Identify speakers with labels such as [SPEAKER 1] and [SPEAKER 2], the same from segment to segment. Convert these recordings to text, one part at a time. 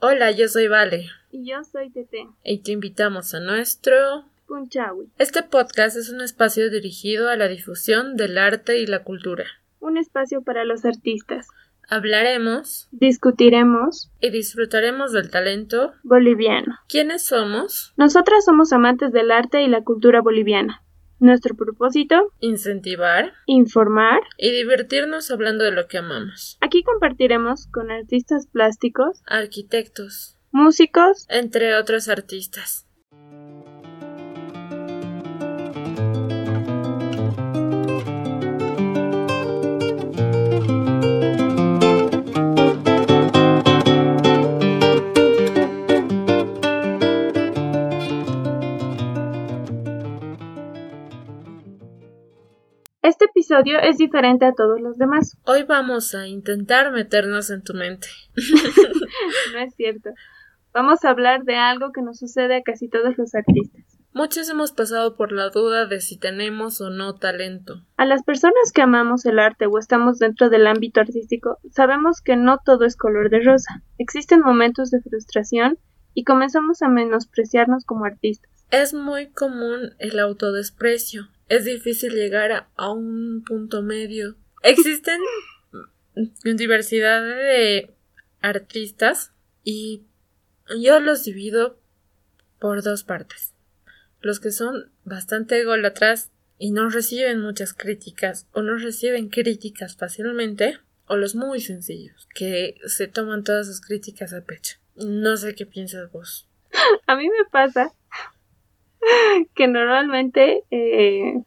[SPEAKER 1] Hola, yo soy Vale.
[SPEAKER 2] Y yo soy Tete.
[SPEAKER 1] Y te invitamos a nuestro
[SPEAKER 2] Punchawi.
[SPEAKER 1] Este podcast es un espacio dirigido a la difusión del arte y la cultura.
[SPEAKER 2] Un espacio para los artistas.
[SPEAKER 1] Hablaremos,
[SPEAKER 2] discutiremos
[SPEAKER 1] y disfrutaremos del talento
[SPEAKER 2] boliviano.
[SPEAKER 1] ¿Quiénes somos?
[SPEAKER 2] Nosotras somos amantes del arte y la cultura boliviana. Nuestro propósito,
[SPEAKER 1] incentivar,
[SPEAKER 2] informar
[SPEAKER 1] y divertirnos hablando de lo que amamos.
[SPEAKER 2] Aquí compartiremos con artistas plásticos,
[SPEAKER 1] arquitectos,
[SPEAKER 2] músicos,
[SPEAKER 1] entre otros artistas.
[SPEAKER 2] Episodio es diferente a todos los demás.
[SPEAKER 1] Hoy vamos a intentar meternos en tu mente.
[SPEAKER 2] no es cierto. Vamos a hablar de algo que nos sucede a casi todos los artistas.
[SPEAKER 1] Muchos hemos pasado por la duda de si tenemos o no talento.
[SPEAKER 2] A las personas que amamos el arte o estamos dentro del ámbito artístico, sabemos que no todo es color de rosa. Existen momentos de frustración y comenzamos a menospreciarnos como artistas.
[SPEAKER 1] Es muy común el autodesprecio es difícil llegar a, un punto medio. Existen diversidad de artistas y yo los divido por dos partes. Los que son bastante ególatras y no reciben muchas críticas o no reciben críticas fácilmente o los muy sencillos que se toman todas sus críticas a pecho. No sé qué piensas vos.
[SPEAKER 2] A mí me pasa que normalmente eh,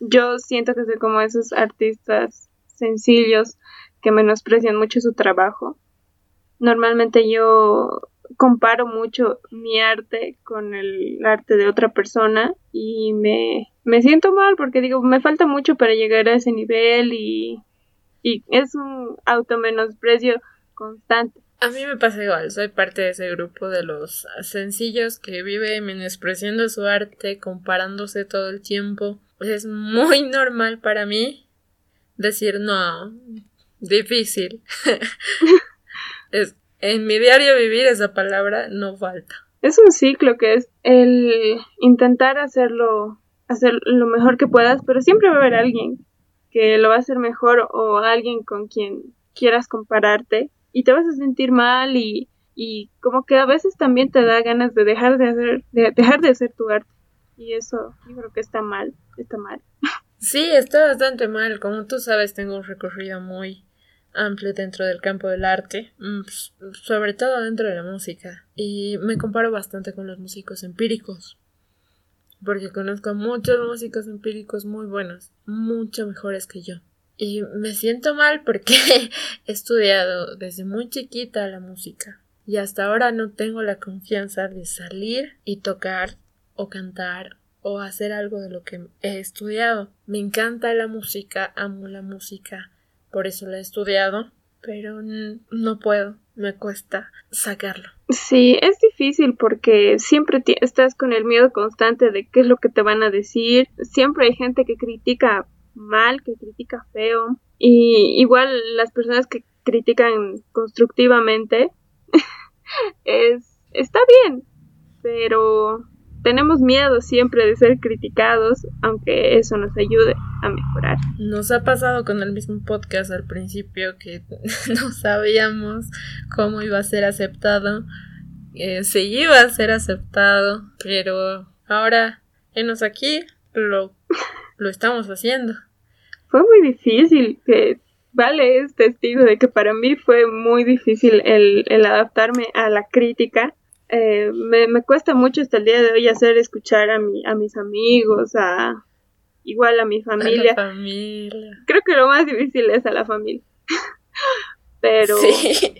[SPEAKER 2] yo siento que soy como esos artistas sencillos que menosprecian mucho su trabajo. Normalmente yo comparo mucho mi arte con el arte de otra persona y me, me siento mal porque digo, me falta mucho para llegar a ese nivel y, y es un automenosprecio constante.
[SPEAKER 1] A mí me pasa igual, soy parte de ese grupo de los sencillos que vive menospreciando su arte, comparándose todo el tiempo. Es muy normal para mí decir no, difícil. es, en mi diario vivir esa palabra no falta.
[SPEAKER 2] Es un ciclo que es el intentar hacerlo, hacer lo mejor que puedas, pero siempre va a haber alguien que lo va a hacer mejor o alguien con quien quieras compararte y te vas a sentir mal y, y como que a veces también te da ganas de dejar de hacer, de dejar de hacer tu arte. Y eso yo creo que está mal, está mal.
[SPEAKER 1] Sí, está bastante mal. Como tú sabes, tengo un recorrido muy amplio dentro del campo del arte, mm, sobre todo dentro de la música. Y me comparo bastante con los músicos empíricos. Porque conozco a muchos músicos empíricos muy buenos, mucho mejores que yo. Y me siento mal porque he estudiado desde muy chiquita la música y hasta ahora no tengo la confianza de salir y tocar o cantar o hacer algo de lo que he estudiado. Me encanta la música, amo la música, por eso la he estudiado, pero no puedo, me cuesta sacarlo.
[SPEAKER 2] Sí, es difícil porque siempre estás con el miedo constante de qué es lo que te van a decir. Siempre hay gente que critica mal, que critica feo. Y igual las personas que critican constructivamente es está bien, pero tenemos miedo siempre de ser criticados, aunque eso nos ayude a mejorar.
[SPEAKER 1] Nos ha pasado con el mismo podcast al principio que no sabíamos cómo iba a ser aceptado, eh, si iba a ser aceptado, pero ahora, enos aquí, lo, lo estamos haciendo
[SPEAKER 2] fue muy difícil, que Vale es testigo de que para mí fue muy difícil el, el adaptarme a la crítica. Eh, me, me, cuesta mucho hasta el día de hoy hacer escuchar a, mi, a mis amigos, a igual a mi familia.
[SPEAKER 1] familia.
[SPEAKER 2] Creo que lo más difícil es a la familia. Pero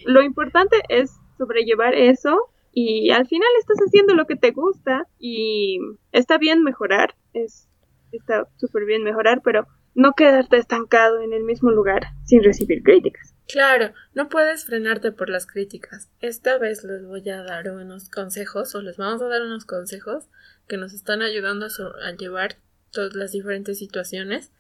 [SPEAKER 2] lo importante es sobrellevar eso y al final estás haciendo lo que te gusta y está bien mejorar, es está súper bien mejorar, pero no quedarte estancado en el mismo lugar sin recibir críticas.
[SPEAKER 1] Claro, no puedes frenarte por las críticas. Esta vez les voy a dar unos consejos o les vamos a dar unos consejos que nos están ayudando a, llevar todas las diferentes situaciones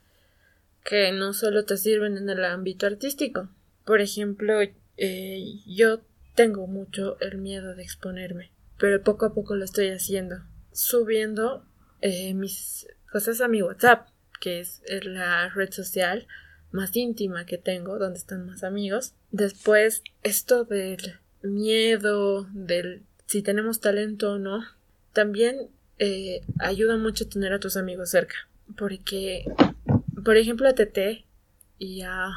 [SPEAKER 1] que no solo te sirven en el ámbito artístico. Por ejemplo, eh, yo tengo mucho el miedo de exponerme, pero poco a poco lo estoy haciendo, subiendo eh, mis cosas a mi WhatsApp, que es la red social más íntima que tengo, donde están más amigos. Después, esto del miedo, del si tenemos talento o no, también eh, ayuda mucho tener a tus amigos cerca. Porque, por ejemplo, a Tete y a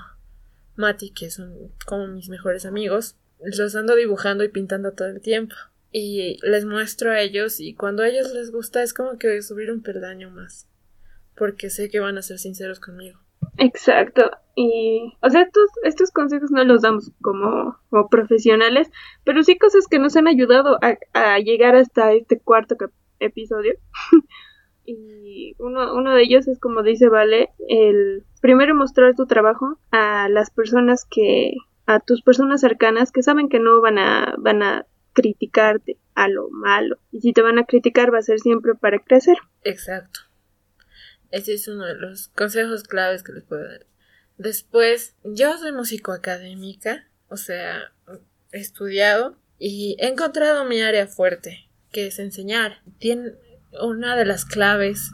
[SPEAKER 1] Mati, que son como mis mejores amigos, los ando dibujando y pintando todo el tiempo. Y les muestro a ellos y cuando a ellos les gusta es como que subir un peldaño más. Porque sé que van a ser sinceros conmigo.
[SPEAKER 2] Exacto. Y, o sea, estos, estos consejos no los damos como, como profesionales, pero sí cosas que nos han ayudado a, a llegar hasta este cuarto episodio. y uno, uno de ellos es como dice Vale, el primero mostrar tu trabajo a las personas que, a tus personas cercanas que saben que no van a, van a criticarte a lo malo. Y si te van a criticar va a ser siempre para crecer.
[SPEAKER 1] Exacto. Ese es uno de los consejos claves que les puedo dar. Después, yo soy músico académica, o sea, he estudiado y he encontrado mi área fuerte, que es enseñar. Tiene una de las claves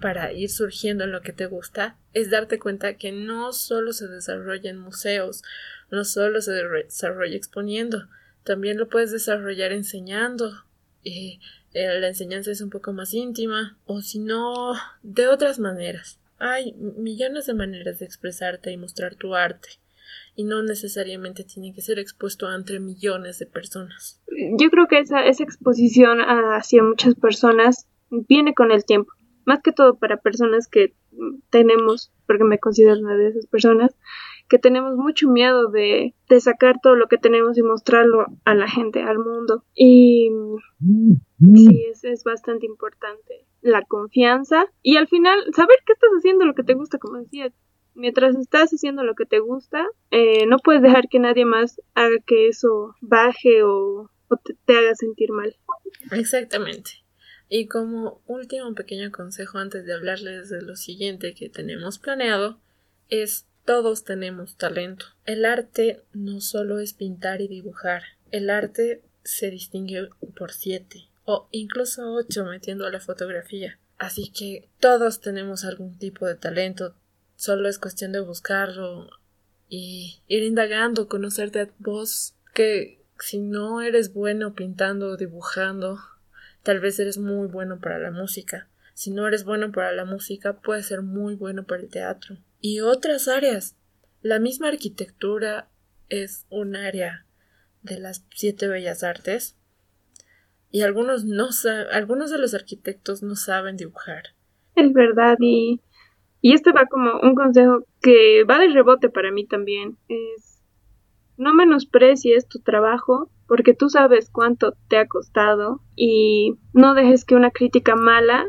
[SPEAKER 1] para ir surgiendo en lo que te gusta es darte cuenta que no solo se desarrolla en museos, no solo se desarrolla exponiendo, también lo puedes desarrollar enseñando. eh, la enseñanza es un poco más íntima o si no, de otras maneras. Hay millones de maneras de expresarte y mostrar tu arte y no necesariamente tiene que ser expuesto ante millones de personas.
[SPEAKER 2] Yo creo que esa, esa exposición hacia muchas personas viene con el tiempo, más que todo para personas que tenemos, porque me considero una de esas personas, que tenemos mucho miedo de, de sacar todo lo que tenemos y mostrarlo a la gente, al mundo. Y sí, es, es bastante importante la confianza y al final saber que estás haciendo lo que te gusta, como decía. Mientras estás haciendo lo que te gusta, eh, no puedes dejar que nadie más haga que eso baje o, te haga sentir mal.
[SPEAKER 1] Exactamente. Y como último pequeño consejo antes de hablarles de lo siguiente que tenemos planeado, es todos tenemos talento. El arte no solo es pintar y dibujar. El arte se distingue por siete o incluso ocho metiendo a la fotografía. Así que todos tenemos algún tipo de talento. Solo es cuestión de buscarlo y ir indagando, conocerte a vos. Que si no eres bueno pintando o dibujando, tal vez eres muy bueno para la música. Si no eres bueno para la música, puedes ser muy bueno para el teatro y otras áreas. La misma arquitectura es un área de las siete bellas artes y algunos no algunos de los arquitectos no saben dibujar.
[SPEAKER 2] Es verdad y y este va como un consejo que va de rebote para mí también es no menosprecies tu trabajo porque tú sabes cuánto te ha costado y no dejes que una crítica mala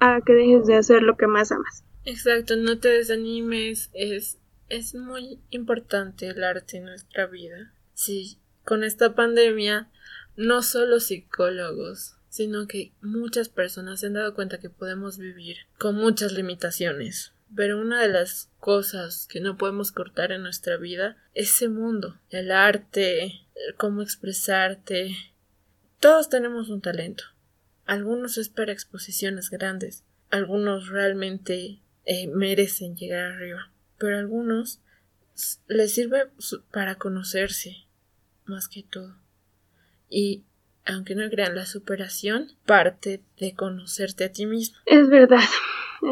[SPEAKER 2] haga que dejes de hacer lo que más amas.
[SPEAKER 1] Exacto, no te desanimes, es, es muy importante el arte en nuestra vida. Sí, con esta pandemia, no solo psicólogos, sino que muchas personas se han dado cuenta que podemos vivir con muchas limitaciones. Pero una de las cosas que no podemos cortar en nuestra vida es ese mundo, el arte, cómo expresarte. Todos tenemos un talento. Algunos es para exposiciones grandes, algunos realmente eh, merecen llegar arriba, pero a algunos les sirve para conocerse más que todo. Y aunque no crean, la superación parte de conocerte a ti mismo.
[SPEAKER 2] Es verdad,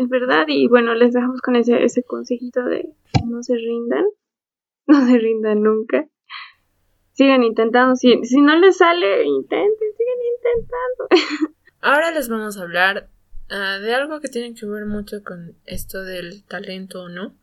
[SPEAKER 2] es verdad. Y bueno, les dejamos con ese, ese consejito de no se rindan, no se rindan nunca. Sigan intentando, si, si no les sale, intenten, sigan intentando.
[SPEAKER 1] Ahora les vamos a hablar Ah, de algo que tiene que ver mucho con esto del talento o no.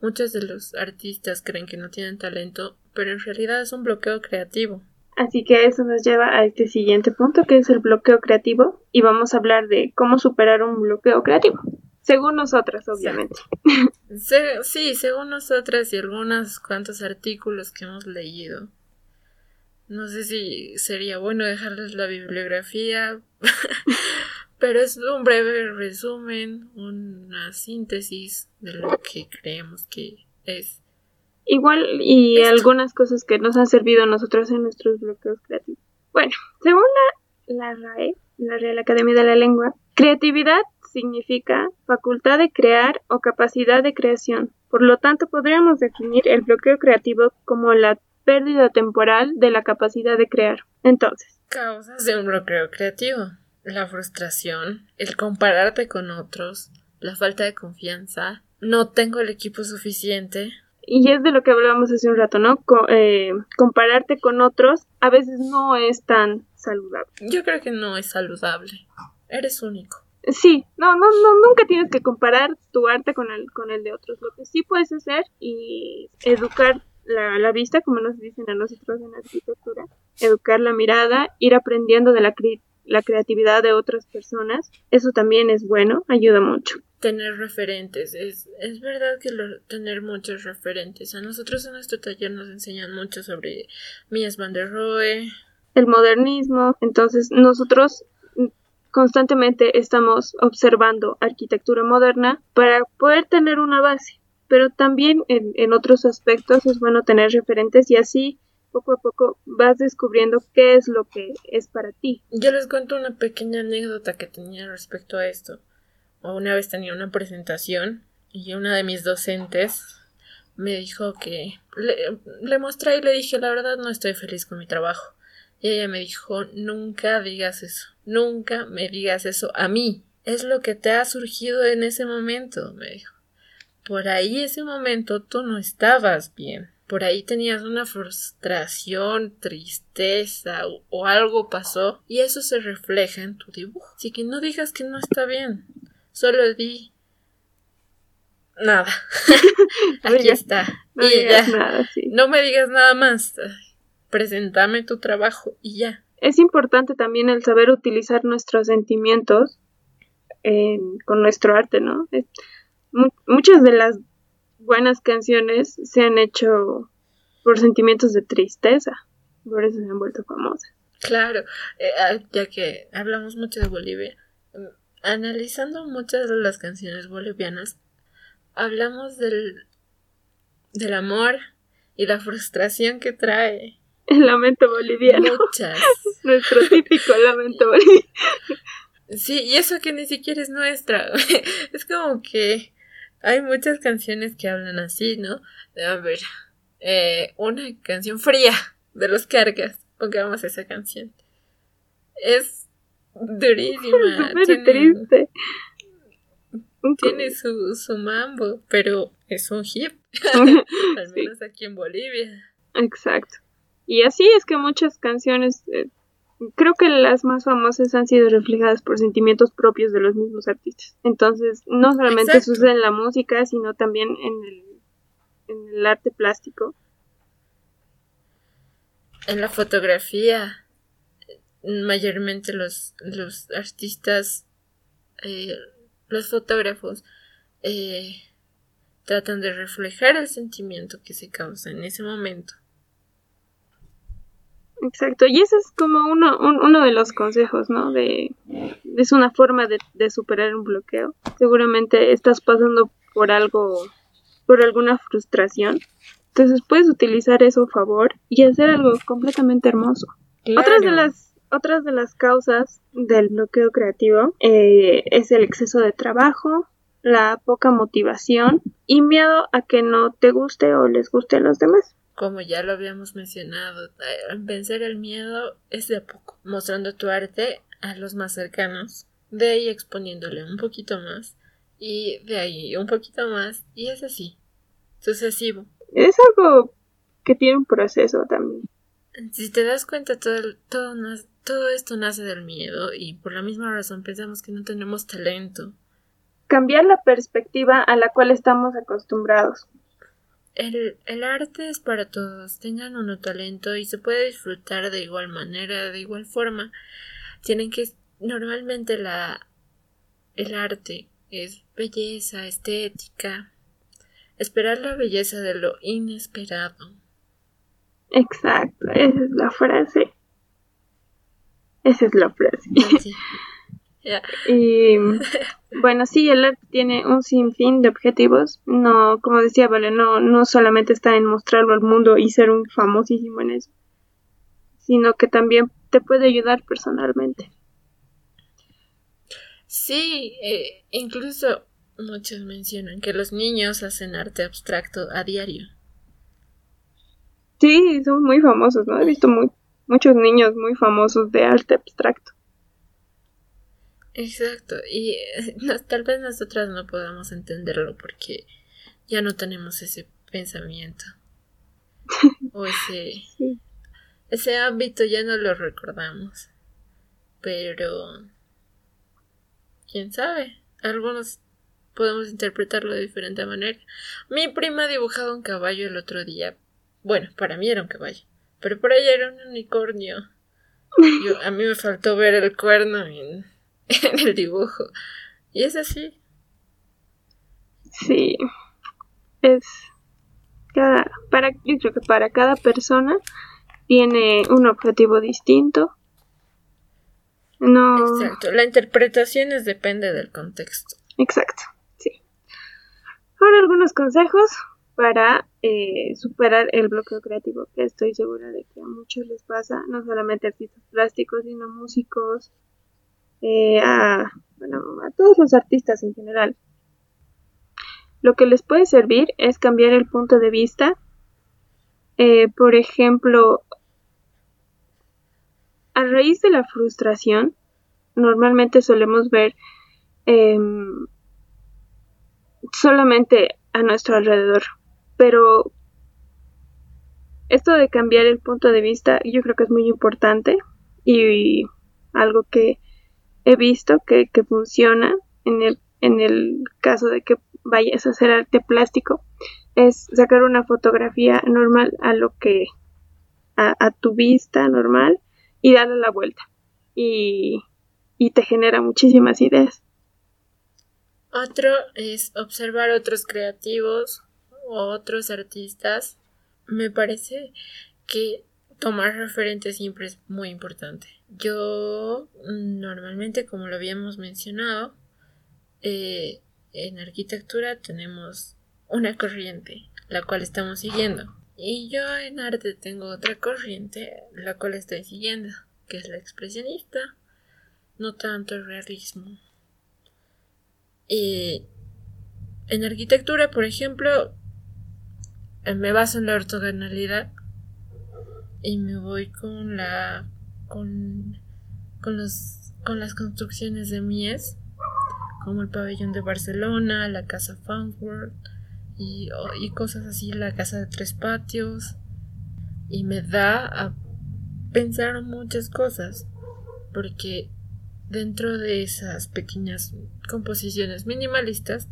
[SPEAKER 1] Muchos de los artistas creen que no tienen talento, pero en realidad es un bloqueo creativo.
[SPEAKER 2] Así que eso nos lleva a este siguiente punto, que es el bloqueo creativo, y vamos a hablar de cómo superar un bloqueo creativo. Según nosotras, obviamente.
[SPEAKER 1] sí, según nosotras y algunos cuantos artículos que hemos leído. No sé si sería bueno dejarles la bibliografía pero es un breve resumen, una síntesis de lo que creemos que es
[SPEAKER 2] Igual y algunas cosas que nos han servido a nosotros en nuestros bloqueos creativos. Bueno, según la, la RAE, la Real Academia de la Lengua, creatividad significa facultad de crear o capacidad de creación. Por lo tanto, podríamos definir el bloqueo creativo como la pérdida temporal de la capacidad de crear. Entonces,
[SPEAKER 1] causas de un bloqueo creativo. La frustración, el compararte con otros, la falta de confianza, no tengo el equipo suficiente.
[SPEAKER 2] Y es de lo que hablábamos hace un rato, ¿no? Eh, compararte con otros a veces no es tan saludable.
[SPEAKER 1] Yo creo que no es saludable. Eres único.
[SPEAKER 2] Sí, no, no, no, nunca tienes que comparar tu arte con el, con el de otros. Lo que sí puedes hacer y educar la, la vista, como nos dicen a nosotros en arquitectura, educar la mirada, ir aprendiendo de la, la creatividad de otras personas, eso también es bueno, ayuda mucho.
[SPEAKER 1] Tener referentes, es, es verdad que tener muchos referentes. A nosotros en nuestro taller nos enseñan mucho sobre Mies van der Rohe.
[SPEAKER 2] El modernismo, entonces nosotros constantemente estamos observando arquitectura moderna para poder tener una base, pero también en, en otros aspectos es bueno tener referentes y así poco a poco vas descubriendo qué es lo que es para ti.
[SPEAKER 1] Yo les cuento una pequeña anécdota que tenía respecto a esto. Una vez tenía una presentación y una de mis docentes me dijo que le, le mostré y le dije la verdad no estoy feliz con mi trabajo. Y ella me dijo nunca digas eso, nunca me digas eso a mí. Es lo que te ha surgido en ese momento, me dijo. Por ahí ese momento tú no estabas bien por ahí tenías una frustración, tristeza o, algo pasó y eso se refleja en tu dibujo. Así que no digas que no está bien, solo di nada. Aquí está.
[SPEAKER 2] No,
[SPEAKER 1] y
[SPEAKER 2] ya. Nada,
[SPEAKER 1] no me digas nada más. Preséntame tu trabajo y ya.
[SPEAKER 2] Es importante también el saber utilizar nuestros sentimientos con nuestro arte, ¿no? muchas de las buenas canciones se han hecho por sentimientos de tristeza, por eso se han vuelto famosas.
[SPEAKER 1] Claro, eh, ah, ya que hablamos mucho de Bolivia, mm, analizando muchas de las canciones bolivianas, hablamos del, del amor y la frustración que trae.
[SPEAKER 2] El lamento boliviano.
[SPEAKER 1] Muchas.
[SPEAKER 2] Nuestro típico lamento boliviano.
[SPEAKER 1] Sí, y eso que ni siquiera es nuestra. es como que hay muchas canciones que hablan así, ¿no? A ver, eh, una canción fría de los cargas. Pongamos esa canción. Es durísima.
[SPEAKER 2] tiene, triste.
[SPEAKER 1] Tiene su, su mambo, pero es un hip. Al menos aquí en Bolivia.
[SPEAKER 2] Exacto. Y así es que muchas canciones eh, creo que las más famosas han sido reflejadas por sentimientos propios de los mismos artistas. Entonces, no solamente sucede en la música, sino también en el, en el arte plástico.
[SPEAKER 1] En la fotografía, mayormente los, los artistas, eh, los fotógrafos, eh, tratan de reflejar el sentimiento que se causa en ese momento.
[SPEAKER 2] Exacto, y ese es como uno, uno de los consejos, ¿no? De, es una forma de, de, superar un bloqueo. Seguramente estás pasando por algo, por alguna frustración. Entonces puedes utilizar eso a favor y hacer algo completamente hermoso. Otras de las otras de las causas del bloqueo creativo eh, es el exceso de trabajo, la poca motivación y miedo a que no te guste o les guste a los demás
[SPEAKER 1] como ya lo habíamos mencionado, eh, vencer el miedo es de a poco, mostrando tu arte a los más cercanos, de ahí exponiéndole un poquito más, y de ahí un poquito más, y es así, sucesivo.
[SPEAKER 2] Es algo que tiene un proceso también.
[SPEAKER 1] Si te das cuenta, todo, todo, todo esto nace del miedo, y por la misma razón pensamos que no tenemos talento.
[SPEAKER 2] Cambiar la perspectiva a la cual estamos acostumbrados.
[SPEAKER 1] El, el, arte es para todos, tengan uno talento y se puede disfrutar de igual manera, de igual forma. Tienen que normalmente la el arte es belleza, estética, esperar la belleza de lo inesperado.
[SPEAKER 2] Exacto, esa es la frase. Esa es la frase. Y bueno, sí, el arte tiene un sinfín de objetivos. No, como decía, vale, no, no solamente está en mostrarlo al mundo y ser un famosísimo en eso, sino que también te puede ayudar personalmente.
[SPEAKER 1] Sí, eh, incluso muchos mencionan que los niños hacen arte abstracto a diario.
[SPEAKER 2] Sí, son muy famosos, ¿no? He visto muy, muchos niños muy famosos de arte abstracto.
[SPEAKER 1] Exacto, y eh, tal vez nosotras no podamos entenderlo porque ya no tenemos ese pensamiento o ese, ese ámbito ya no lo recordamos. Pero, quién sabe, algunos podemos interpretarlo de diferente manera. Mi prima ha dibujado un caballo el otro día. Bueno, para mí era un caballo, pero por ella era un unicornio. a mí me faltó ver el cuerno en el dibujo. Y es así.
[SPEAKER 2] Sí. Es cada para yo creo que para cada persona tiene un objetivo distinto. No.
[SPEAKER 1] Exacto. La interpretación es depende del contexto.
[SPEAKER 2] Exacto. Sí. Ahora algunos consejos para eh, superar el bloqueo creativo, que estoy segura de que a muchos les pasa, no solamente artistas plásticos, sino músicos, eh, a, bueno, a todos los artistas en general. Lo que les puede servir es cambiar el punto de vista. Eh, por ejemplo, a raíz de la frustración, normalmente solemos ver em, solamente a nuestro alrededor. Pero esto de cambiar el punto de vista yo creo que es muy importante y algo que he visto que, funciona en el, en el caso de que vayas a hacer arte plástico es sacar una fotografía normal a lo que a, tu vista normal y darle la vuelta y, y te genera muchísimas ideas.
[SPEAKER 1] Otro es observar otros creativos o otros artistas. Me parece que tomar referentes siempre es muy importante. Yo normalmente, como lo habíamos mencionado, eh, en arquitectura tenemos una corriente, la cual estamos siguiendo. Y yo en arte tengo otra corriente, la cual estoy siguiendo, que es la expresionista, no tanto el realismo. En arquitectura, por ejemplo, me baso en la ortogonalidad y me voy con la con con los con las construcciones de Mies como el pabellón de Barcelona, la casa Frankfurt y, y cosas así, la casa de tres patios y me da a pensar muchas cosas porque dentro de esas pequeñas composiciones minimalistas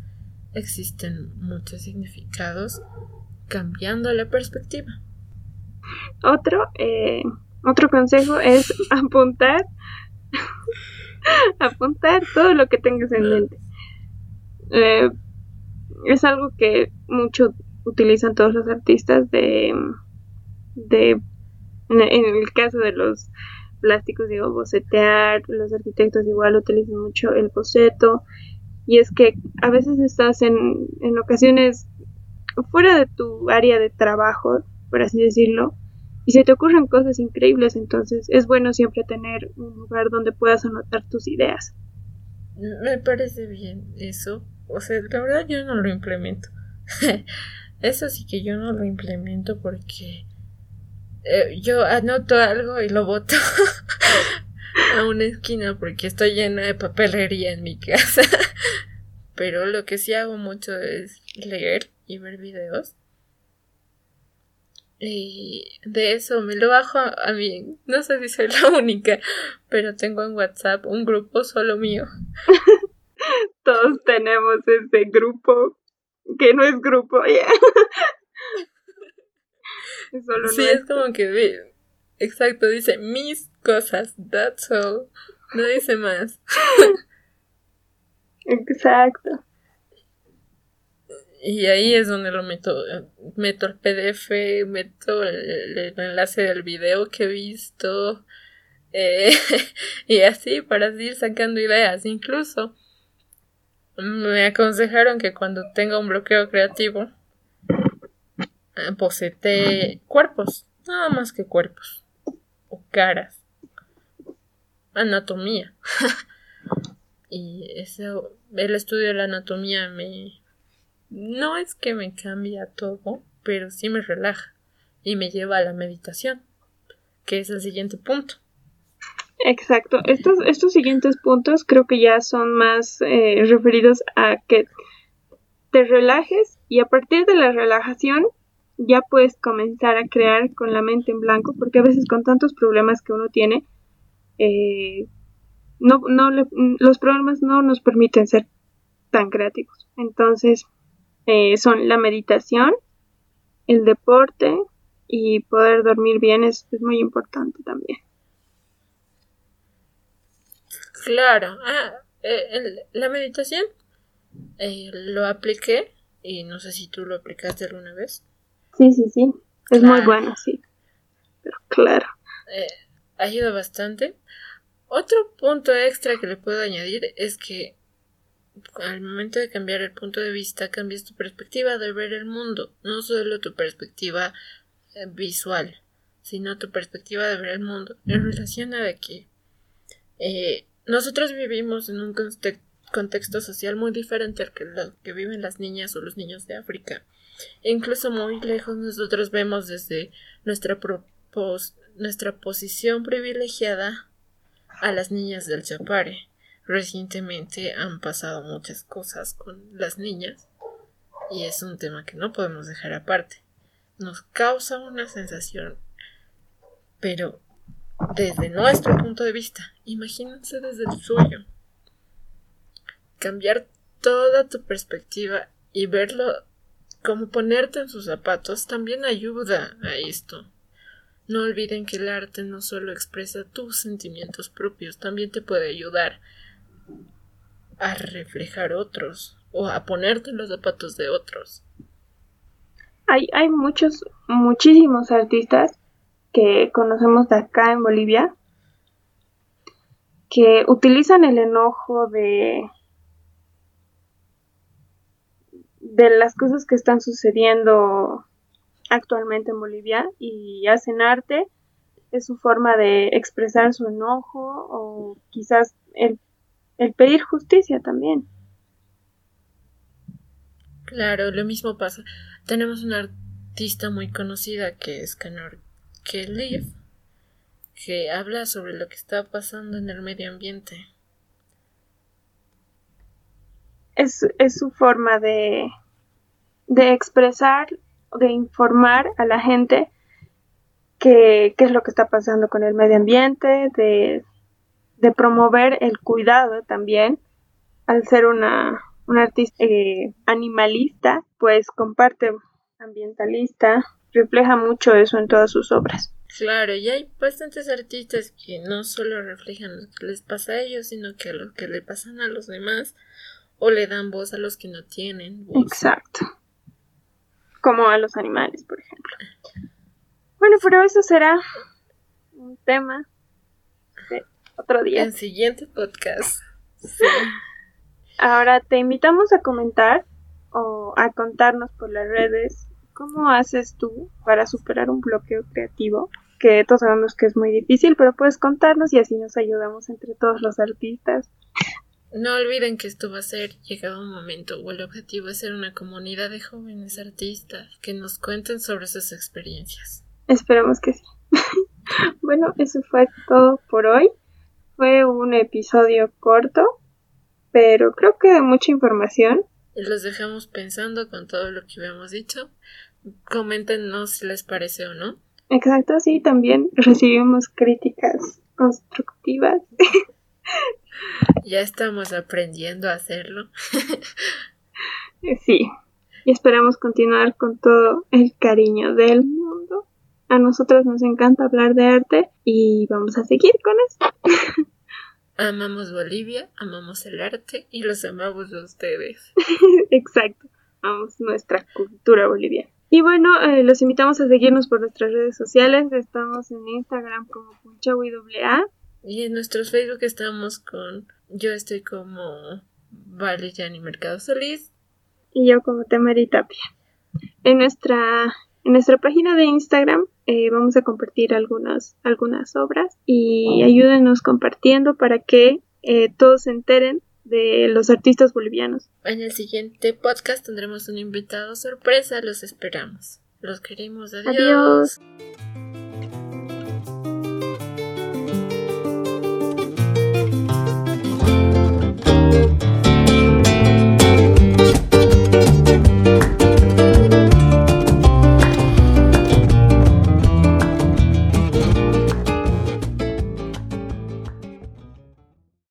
[SPEAKER 1] existen muchos significados cambiando la perspectiva.
[SPEAKER 2] Otro, eh, otro consejo es apuntar, apuntar todo lo que tengas en mente. Eh, es algo que mucho utilizan todos los artistas de, de en, el caso de los plásticos digo bocetear los arquitectos igual utilizan mucho el boceto y es que a veces estás en, en ocasiones fuera de tu área de trabajo por así decirlo y se te ocurren cosas increíbles, entonces es bueno siempre tener un lugar donde puedas anotar tus ideas.
[SPEAKER 1] Me parece bien eso. O sea, la verdad yo no lo implemento. eso sí que yo no lo implemento porque eh, yo anoto algo y lo boto a una esquina porque estoy llena de papelería en mi casa. Pero lo que sí hago mucho es leer y ver videos y de eso me lo bajo a mí. No sé si soy la única, pero tengo en WhatsApp un grupo solo mío.
[SPEAKER 2] Todos tenemos ese grupo que no es grupo,
[SPEAKER 1] sí, es como que exacto, dice mis cosas, that's all. No dice más.
[SPEAKER 2] Exacto.
[SPEAKER 1] Y ahí es donde lo meto. Meto el PDF, meto el, enlace del video que he visto. Eh, y así para ir sacando ideas. Incluso me aconsejaron que cuando tenga un bloqueo creativo, eh, posete cuerpos, nada más que cuerpos, o caras, anatomía. y eso, el estudio de la anatomía me... No es que me cambia todo, pero sí me relaja y me lleva a la meditación, que es el siguiente punto.
[SPEAKER 2] Exacto. Estos, estos siguientes puntos creo que ya son más eh, referidos a que te relajes y a partir de la relajación ya puedes comenzar a crear con la mente en blanco, porque a veces con tantos problemas que uno tiene, eh, no, no los problemas no nos permiten ser tan creativos. Entonces, eh, son la meditación, el deporte y poder dormir bien es muy importante también.
[SPEAKER 1] Claro, ah, eh, la meditación eh, lo apliqué y no sé si tú lo aplicaste alguna vez.
[SPEAKER 2] Sí, sí, sí, es muy bueno, sí. Pero claro.
[SPEAKER 1] Eh, ayuda bastante. Otro punto extra que le puedo añadir es que al momento de cambiar el punto de vista cambias tu perspectiva de ver el mundo, no solo tu perspectiva visual, sino tu perspectiva de ver el mundo en relación a que eh, nosotros vivimos en un contexto social muy diferente al que, que viven las niñas o los niños de África. E incluso muy lejos nosotros vemos desde nuestra, nuestra posición privilegiada a las niñas del Chapare. Recientemente han pasado muchas cosas con las niñas y es un tema que no podemos dejar aparte. Nos causa una sensación, pero desde nuestro punto de vista. Imagínense desde el suyo. Cambiar toda tu perspectiva y verlo como ponerte en sus zapatos también ayuda a esto. No olviden que el arte no solo expresa tus sentimientos propios, también te puede ayudar a reflejar otros o a ponerte los zapatos de otros.
[SPEAKER 2] Hay, hay muchos, muchísimos artistas que conocemos de acá en Bolivia, que utilizan el enojo de, de las cosas que están sucediendo actualmente en Bolivia y hacen arte. Es su forma de expresar su enojo o quizás el, el pedir justicia también.
[SPEAKER 1] Claro, lo mismo pasa. Tenemos una artista muy conocida que es Canor Liv, que habla sobre lo que está pasando en el medio ambiente.
[SPEAKER 2] Es, es su forma de, de expresar, de informar a la gente qué, qué es lo que está pasando con el medio ambiente, de, de promover el cuidado también. Al ser una, una artista eh, animalista, pues comparte ambientalista, refleja mucho eso en todas sus obras.
[SPEAKER 1] Claro, y hay bastantes artistas que no solo reflejan lo que les pasa a ellos, sino que lo que le pasan a los demás o le dan voz a los que no tienen voz.
[SPEAKER 2] Exacto. Como a los animales, por ejemplo. Bueno, pero eso será un tema otro día.
[SPEAKER 1] En siguiente podcast.
[SPEAKER 2] Ahora te invitamos a comentar o a contarnos por las redes ¿Cómo haces tú para superar un bloqueo creativo? Que todos sabemos que es muy difícil, pero puedes contarnos y así nos ayudamos entre todos los artistas.
[SPEAKER 1] No olviden que esto va a ser llegado un momento, o el objetivo es ser una comunidad de jóvenes artistas que nos cuenten sobre sus experiencias.
[SPEAKER 2] Esperamos que sí. bueno, eso fue todo por hoy. Fue un episodio corto, pero creo que de mucha información.
[SPEAKER 1] Los dejamos pensando con todo lo que habíamos dicho. Coméntenos si les parece o no.
[SPEAKER 2] Exacto, sí, también recibimos críticas constructivas.
[SPEAKER 1] ya estamos aprendiendo a hacerlo.
[SPEAKER 2] sí, y esperamos continuar con todo el cariño del mundo. A nosotros nos encanta hablar de arte y vamos a seguir con esto.
[SPEAKER 1] amamos Bolivia, amamos el arte y los amamos a ustedes.
[SPEAKER 2] Exacto, amamos nuestra cultura boliviana. Y bueno, eh, los invitamos a seguirnos por nuestras redes sociales. Estamos en Instagram como punchawiwa
[SPEAKER 1] Y en nuestros Facebook estamos con. Yo estoy como Vale y Mercado Solís.
[SPEAKER 2] Y yo como Temari Tapia. En nuestra, en nuestra página de Instagram eh, vamos a compartir algunas, algunas obras y ayúdenos compartiendo para que eh, todos se enteren de los artistas bolivianos.
[SPEAKER 1] En el siguiente podcast tendremos un invitado sorpresa, los esperamos. Los queremos. Adiós. Adiós.